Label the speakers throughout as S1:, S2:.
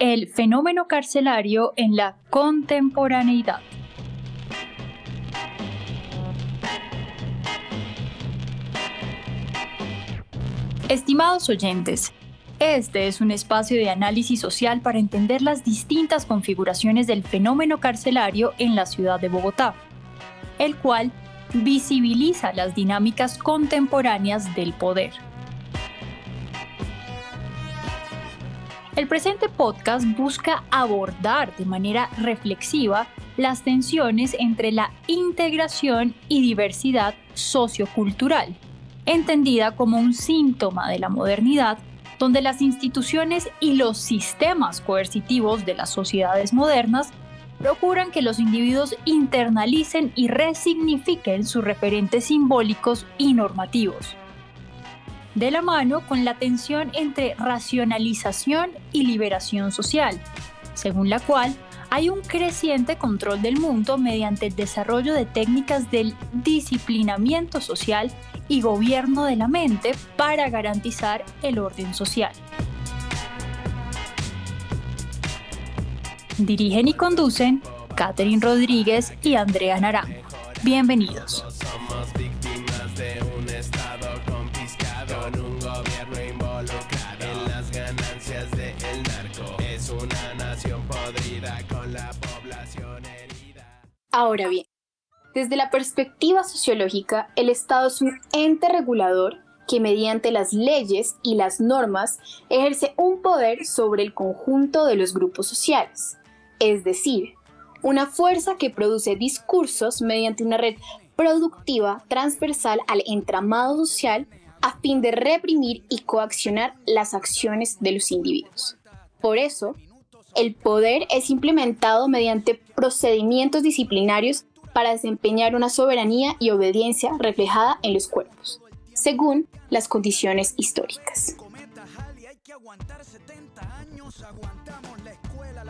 S1: el fenómeno carcelario en la contemporaneidad. Estimados oyentes, este es un espacio de análisis social para entender las distintas configuraciones del fenómeno carcelario en la ciudad de Bogotá, el cual visibiliza las dinámicas contemporáneas del poder. El presente podcast busca abordar de manera reflexiva las tensiones entre la integración y diversidad sociocultural, entendida como un síntoma de la modernidad, donde las instituciones y los sistemas coercitivos de las sociedades modernas procuran que los individuos internalicen y resignifiquen sus referentes simbólicos y normativos de la mano con la tensión entre racionalización y liberación social, según la cual hay un creciente control del mundo mediante el desarrollo de técnicas del disciplinamiento social y gobierno de la mente para garantizar el orden social. Dirigen y conducen Catherine Rodríguez y Andrea Naranjo. Bienvenidos.
S2: Ahora bien, desde la perspectiva sociológica, el Estado es un ente regulador que mediante las leyes y las normas ejerce un poder sobre el conjunto de los grupos sociales, es decir, una fuerza que produce discursos mediante una red productiva transversal al entramado social a fin de reprimir y coaccionar las acciones de los individuos. Por eso, el poder es implementado mediante procedimientos disciplinarios para desempeñar una soberanía y obediencia reflejada en los cuerpos, según las condiciones históricas.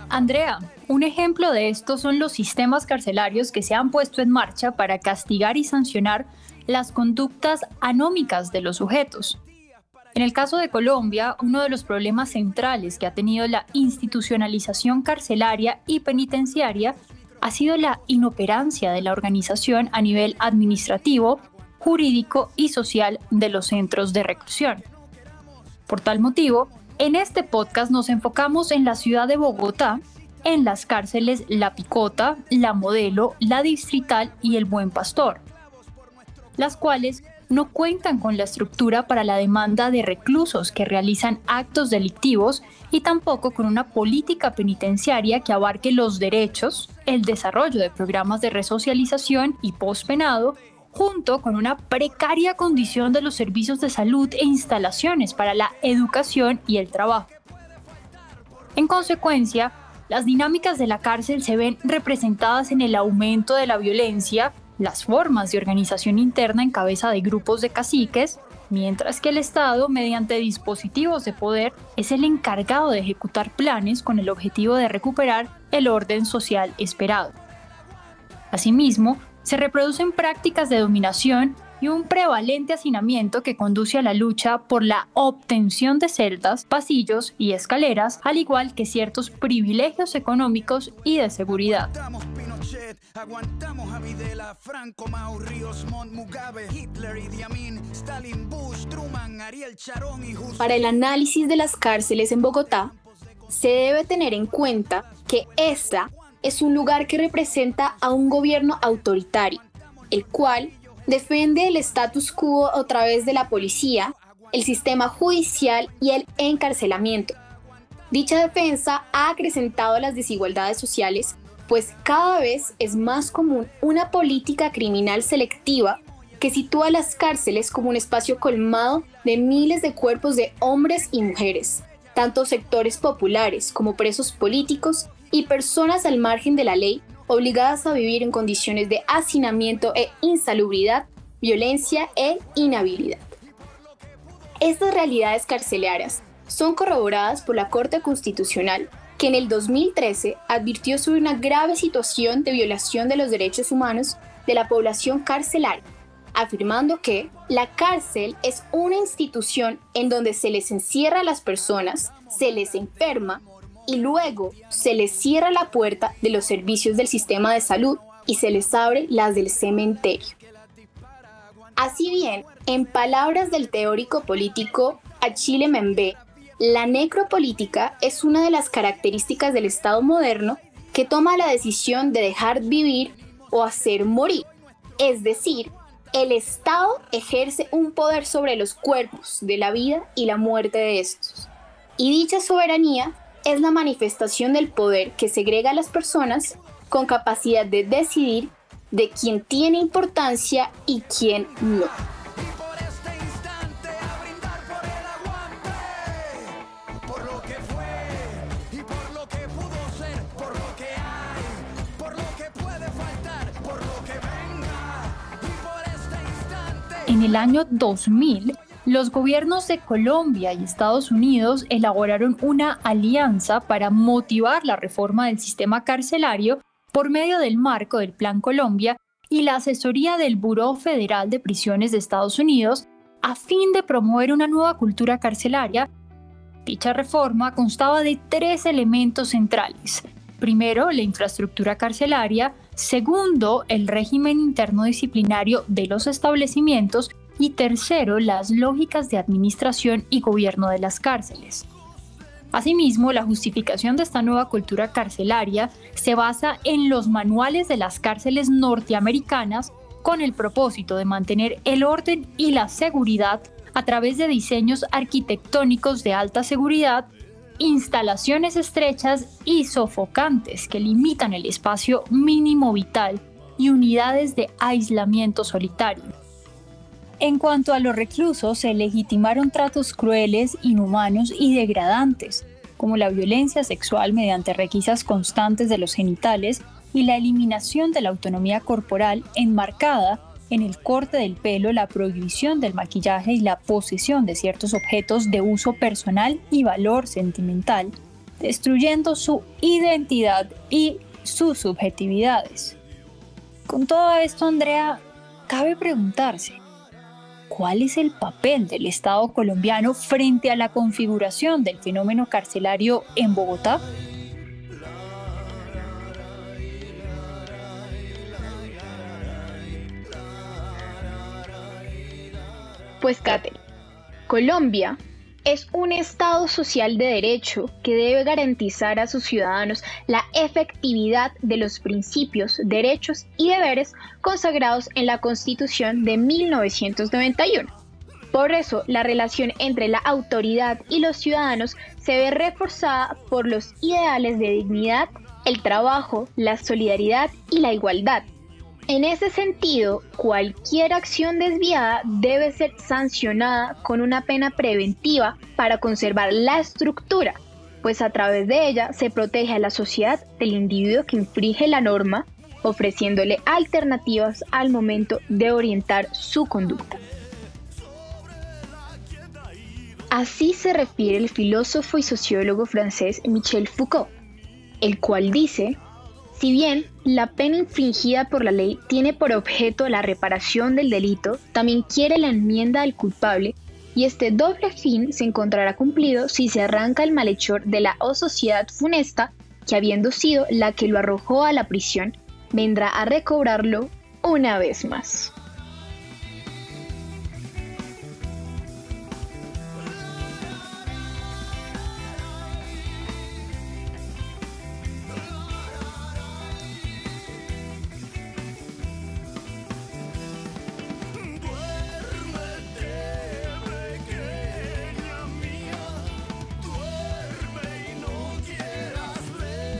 S1: Andrea, un ejemplo de esto son los sistemas carcelarios que se han puesto en marcha para castigar y sancionar las conductas anómicas de los sujetos. En el caso de Colombia, uno de los problemas centrales que ha tenido la institucionalización carcelaria y penitenciaria ha sido la inoperancia de la organización a nivel administrativo, jurídico y social de los centros de reclusión. Por tal motivo, en este podcast nos enfocamos en la ciudad de Bogotá, en las cárceles La Picota, La Modelo, La Distrital y El Buen Pastor, las cuales no cuentan con la estructura para la demanda de reclusos que realizan actos delictivos y tampoco con una política penitenciaria que abarque los derechos, el desarrollo de programas de resocialización y pospenado, junto con una precaria condición de los servicios de salud e instalaciones para la educación y el trabajo. En consecuencia, las dinámicas de la cárcel se ven representadas en el aumento de la violencia, las formas de organización interna en cabeza de grupos de caciques, mientras que el Estado, mediante dispositivos de poder, es el encargado de ejecutar planes con el objetivo de recuperar el orden social esperado. Asimismo, se reproducen prácticas de dominación y un prevalente hacinamiento que conduce a la lucha por la obtención de celdas, pasillos y escaleras, al igual que ciertos privilegios económicos y de seguridad.
S2: Para el análisis de las cárceles en Bogotá, se debe tener en cuenta que esta es un lugar que representa a un gobierno autoritario, el cual defiende el status quo a través de la policía, el sistema judicial y el encarcelamiento. Dicha defensa ha acrecentado las desigualdades sociales, pues cada vez es más común una política criminal selectiva que sitúa las cárceles como un espacio colmado de miles de cuerpos de hombres y mujeres, tanto sectores populares como presos políticos y personas al margen de la ley obligadas a vivir en condiciones de hacinamiento e insalubridad, violencia e inhabilidad. Estas realidades carcelarias son corroboradas por la Corte Constitucional, que en el 2013 advirtió sobre una grave situación de violación de los derechos humanos de la población carcelaria, afirmando que la cárcel es una institución en donde se les encierra a las personas, se les enferma, y luego se les cierra la puerta de los servicios del sistema de salud y se les abre las del cementerio. Así bien, en palabras del teórico político Achille Mbembe, la necropolítica es una de las características del Estado moderno que toma la decisión de dejar vivir o hacer morir. Es decir, el Estado ejerce un poder sobre los cuerpos de la vida y la muerte de estos. Y dicha soberanía es la manifestación del poder que segrega a las personas con capacidad de decidir de quién tiene importancia y quién no.
S1: En el año 2000, los gobiernos de Colombia y Estados Unidos elaboraron una alianza para motivar la reforma del sistema carcelario por medio del marco del Plan Colombia y la asesoría del Buró Federal de Prisiones de Estados Unidos a fin de promover una nueva cultura carcelaria. Dicha reforma constaba de tres elementos centrales. Primero, la infraestructura carcelaria. Segundo, el régimen interno disciplinario de los establecimientos. Y tercero, las lógicas de administración y gobierno de las cárceles. Asimismo, la justificación de esta nueva cultura carcelaria se basa en los manuales de las cárceles norteamericanas con el propósito de mantener el orden y la seguridad a través de diseños arquitectónicos de alta seguridad, instalaciones estrechas y sofocantes que limitan el espacio mínimo vital y unidades de aislamiento solitario. En cuanto a los reclusos, se legitimaron tratos crueles, inhumanos y degradantes, como la violencia sexual mediante requisas constantes de los genitales y la eliminación de la autonomía corporal enmarcada en el corte del pelo, la prohibición del maquillaje y la posesión de ciertos objetos de uso personal y valor sentimental, destruyendo su identidad y sus subjetividades. Con todo esto, Andrea, cabe preguntarse, cuál es el papel del Estado colombiano frente a la configuración del fenómeno carcelario en Bogotá?
S2: Pues, Kate, Colombia es un Estado social de derecho que debe garantizar a sus ciudadanos la efectividad de los principios, derechos y deberes consagrados en la Constitución de 1991. Por eso, la relación entre la autoridad y los ciudadanos se ve reforzada por los ideales de dignidad, el trabajo, la solidaridad y la igualdad, en ese sentido, cualquier acción desviada debe ser sancionada con una pena preventiva para conservar la estructura, pues a través de ella se protege a la sociedad del individuo que infringe la norma, ofreciéndole alternativas al momento de orientar su conducta. Así se refiere el filósofo y sociólogo francés Michel Foucault, el cual dice si bien la pena infringida por la ley tiene por objeto la reparación del delito, también quiere la enmienda del culpable y este doble fin se encontrará cumplido si se arranca el malhechor de la o sociedad funesta que habiendo sido la que lo arrojó a la prisión, vendrá a recobrarlo una vez más.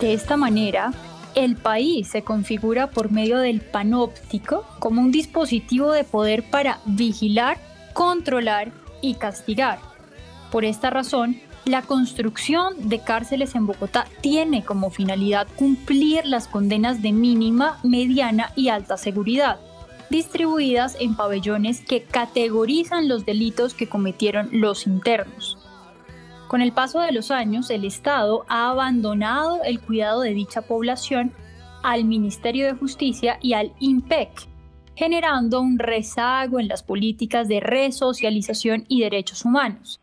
S1: De esta manera, el país se configura por medio del panóptico como un dispositivo de poder para vigilar, controlar y castigar. Por esta razón, la construcción de cárceles en Bogotá tiene como finalidad cumplir las condenas de mínima, mediana y alta seguridad, distribuidas en pabellones que categorizan los delitos que cometieron los internos. Con el paso de los años, el Estado ha abandonado el cuidado de dicha población al Ministerio de Justicia y al IMPEC, generando un rezago en las políticas de resocialización y derechos humanos.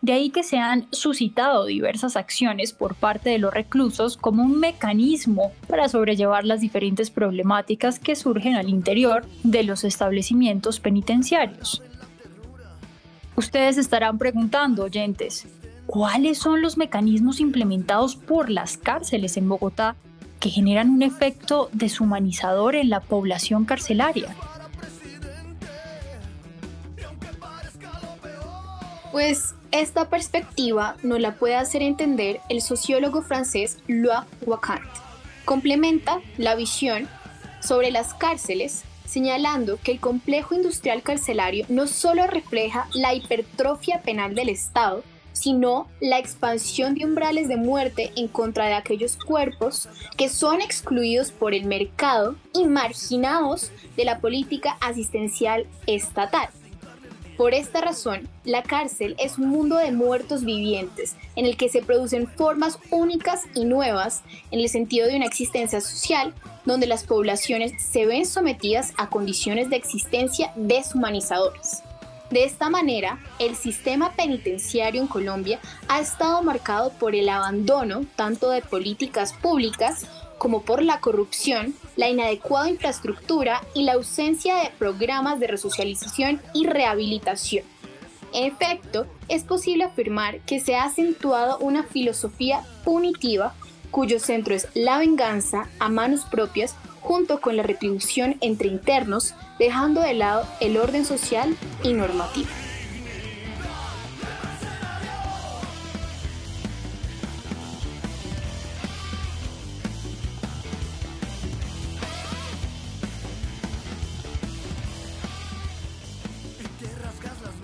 S1: De ahí que se han suscitado diversas acciones por parte de los reclusos como un mecanismo para sobrellevar las diferentes problemáticas que surgen al interior de los establecimientos penitenciarios. Ustedes estarán preguntando, oyentes, ¿cuáles son los mecanismos implementados por las cárceles en Bogotá que generan un efecto deshumanizador en la población carcelaria?
S2: Pues esta perspectiva nos la puede hacer entender el sociólogo francés Louis Wacant. Complementa la visión sobre las cárceles señalando que el complejo industrial carcelario no solo refleja la hipertrofia penal del Estado, sino la expansión de umbrales de muerte en contra de aquellos cuerpos que son excluidos por el mercado y marginados de la política asistencial estatal. Por esta razón, la cárcel es un mundo de muertos vivientes en el que se producen formas únicas y nuevas en el sentido de una existencia social donde las poblaciones se ven sometidas a condiciones de existencia deshumanizadoras. De esta manera, el sistema penitenciario en Colombia ha estado marcado por el abandono tanto de políticas públicas como por la corrupción, la inadecuada infraestructura y la ausencia de programas de resocialización y rehabilitación. En efecto, es posible afirmar que se ha acentuado una filosofía punitiva cuyo centro es la venganza a manos propias junto con la retribución entre internos, dejando de lado el orden social y normativo.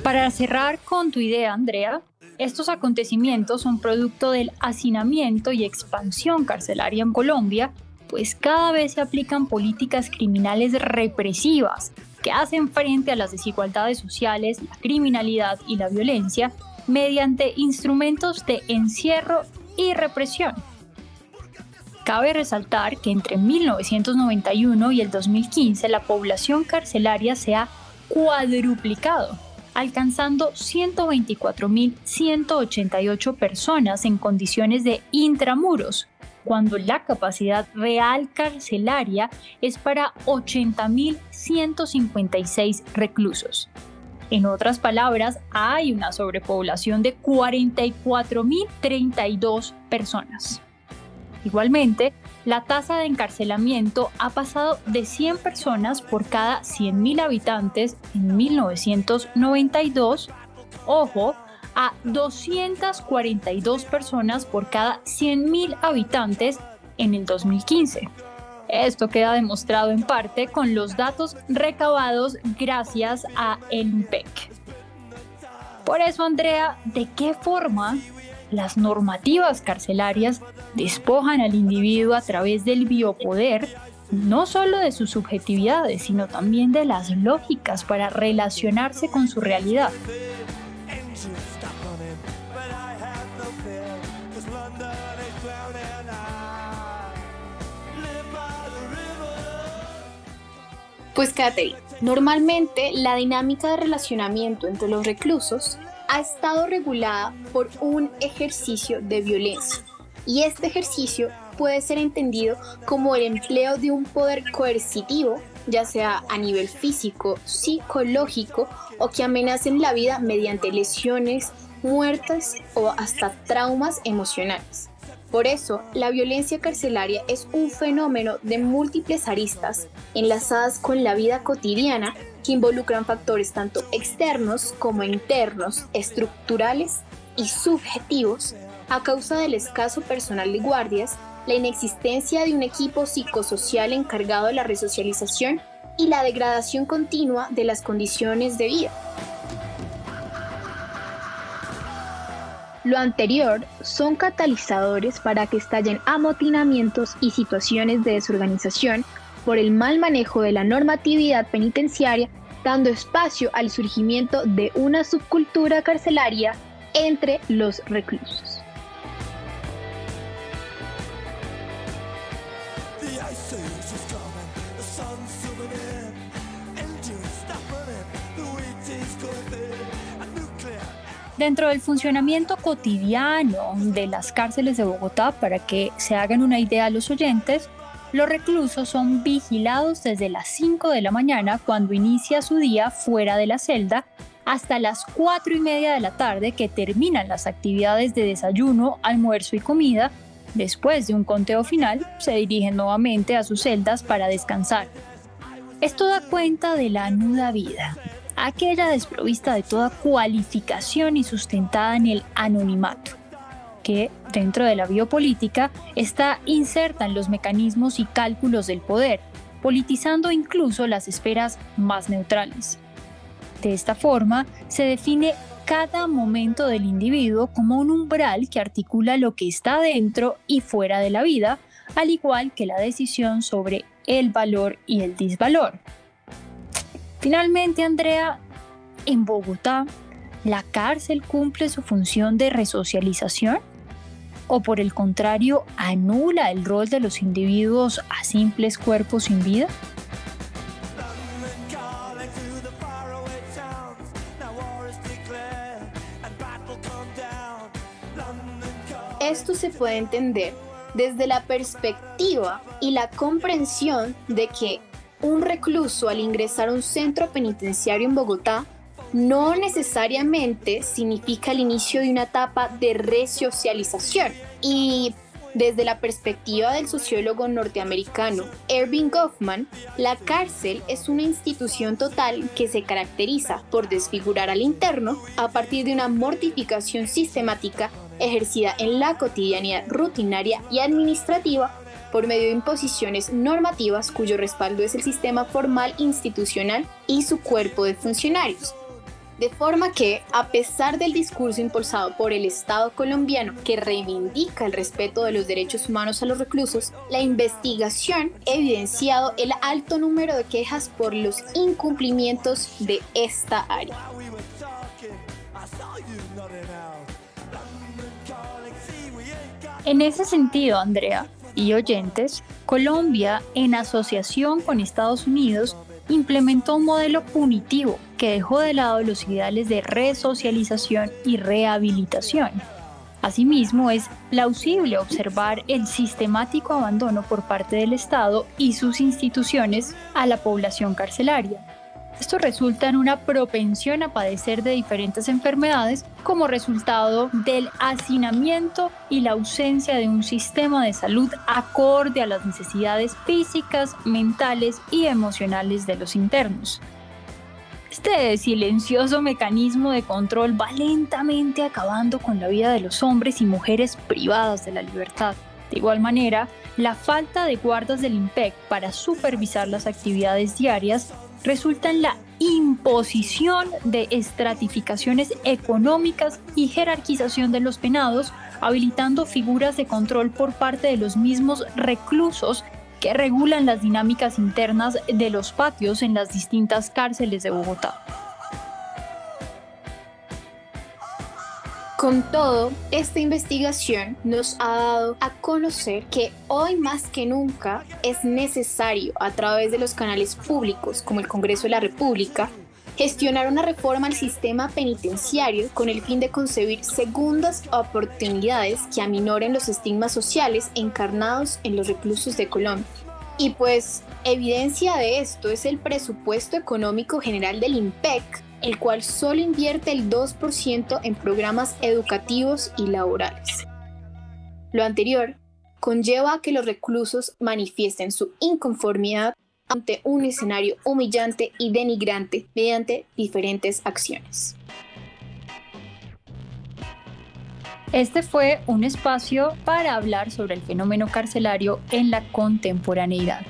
S1: Para cerrar con tu idea, Andrea, estos acontecimientos son producto del hacinamiento y expansión carcelaria en Colombia, pues cada vez se aplican políticas criminales represivas que hacen frente a las desigualdades sociales, la criminalidad y la violencia mediante instrumentos de encierro y represión. Cabe resaltar que entre 1991 y el 2015 la población carcelaria se ha cuadruplicado alcanzando 124.188 personas en condiciones de intramuros, cuando la capacidad real carcelaria es para 80.156 reclusos. En otras palabras, hay una sobrepoblación de 44.032 personas. Igualmente, la tasa de encarcelamiento ha pasado de 100 personas por cada 100.000 habitantes en 1992, ojo, a 242 personas por cada 100.000 habitantes en el 2015. Esto queda demostrado en parte con los datos recabados gracias a el INPEC. Por eso, Andrea, ¿de qué forma las normativas carcelarias despojan al individuo a través del biopoder no solo de sus subjetividades, sino también de las lógicas para relacionarse con su realidad.
S2: Pues Katherine, normalmente la dinámica de relacionamiento entre los reclusos ha estado regulada por un ejercicio de violencia. Y este ejercicio puede ser entendido como el empleo de un poder coercitivo, ya sea a nivel físico, psicológico o que amenacen la vida mediante lesiones, muertes o hasta traumas emocionales. Por eso, la violencia carcelaria es un fenómeno de múltiples aristas enlazadas con la vida cotidiana que involucran factores tanto externos como internos, estructurales y subjetivos a causa del escaso personal de guardias, la inexistencia de un equipo psicosocial encargado de la resocialización y la degradación continua de las condiciones de vida. Lo anterior son catalizadores para que estallen amotinamientos y situaciones de desorganización por el mal manejo de la normatividad penitenciaria, dando espacio al surgimiento de una subcultura carcelaria entre los reclusos.
S1: Dentro del funcionamiento cotidiano de las cárceles de Bogotá, para que se hagan una idea a los oyentes, los reclusos son vigilados desde las 5 de la mañana cuando inicia su día fuera de la celda hasta las 4 y media de la tarde que terminan las actividades de desayuno, almuerzo y comida. Después de un conteo final, se dirigen nuevamente a sus celdas para descansar. Esto da cuenta de la nuda vida, aquella desprovista de toda cualificación y sustentada en el anonimato, que dentro de la biopolítica está inserta en los mecanismos y cálculos del poder, politizando incluso las esferas más neutrales. De esta forma, se define cada momento del individuo como un umbral que articula lo que está dentro y fuera de la vida, al igual que la decisión sobre el valor y el disvalor. Finalmente, Andrea, en Bogotá, ¿la cárcel cumple su función de resocialización? ¿O por el contrario, anula el rol de los individuos a simples cuerpos sin vida?
S2: Esto se puede entender desde la perspectiva y la comprensión de que un recluso al ingresar a un centro penitenciario en Bogotá no necesariamente significa el inicio de una etapa de resocialización. Y desde la perspectiva del sociólogo norteamericano Erving Goffman, la cárcel es una institución total que se caracteriza por desfigurar al interno a partir de una mortificación sistemática ejercida en la cotidianidad rutinaria y administrativa por medio de imposiciones normativas cuyo respaldo es el sistema formal institucional y su cuerpo de funcionarios. De forma que, a pesar del discurso impulsado por el Estado colombiano que reivindica el respeto de los derechos humanos a los reclusos, la investigación ha evidenciado el alto número de quejas por los incumplimientos de esta área.
S1: En ese sentido, Andrea y oyentes, Colombia, en asociación con Estados Unidos, implementó un modelo punitivo que dejó de lado los ideales de resocialización y rehabilitación. Asimismo, es plausible observar el sistemático abandono por parte del Estado y sus instituciones a la población carcelaria esto resulta en una propensión a padecer de diferentes enfermedades como resultado del hacinamiento y la ausencia de un sistema de salud acorde a las necesidades físicas, mentales y emocionales de los internos. Este silencioso mecanismo de control va lentamente acabando con la vida de los hombres y mujeres privadas de la libertad. De igual manera, la falta de guardas del IMPEC para supervisar las actividades diarias resulta en la imposición de estratificaciones económicas y jerarquización de los penados, habilitando figuras de control por parte de los mismos reclusos que regulan las dinámicas internas de los patios en las distintas cárceles de Bogotá.
S2: Con todo, esta investigación nos ha dado a conocer que hoy más que nunca es necesario, a través de los canales públicos como el Congreso de la República, gestionar una reforma al sistema penitenciario con el fin de concebir segundas oportunidades que aminoren los estigmas sociales encarnados en los reclusos de Colombia. Y pues evidencia de esto es el presupuesto económico general del IMPEC, el cual solo invierte el 2% en programas educativos y laborales. Lo anterior conlleva a que los reclusos manifiesten su inconformidad ante un escenario humillante y denigrante mediante diferentes acciones.
S1: Este fue un espacio para hablar sobre el fenómeno carcelario en la contemporaneidad.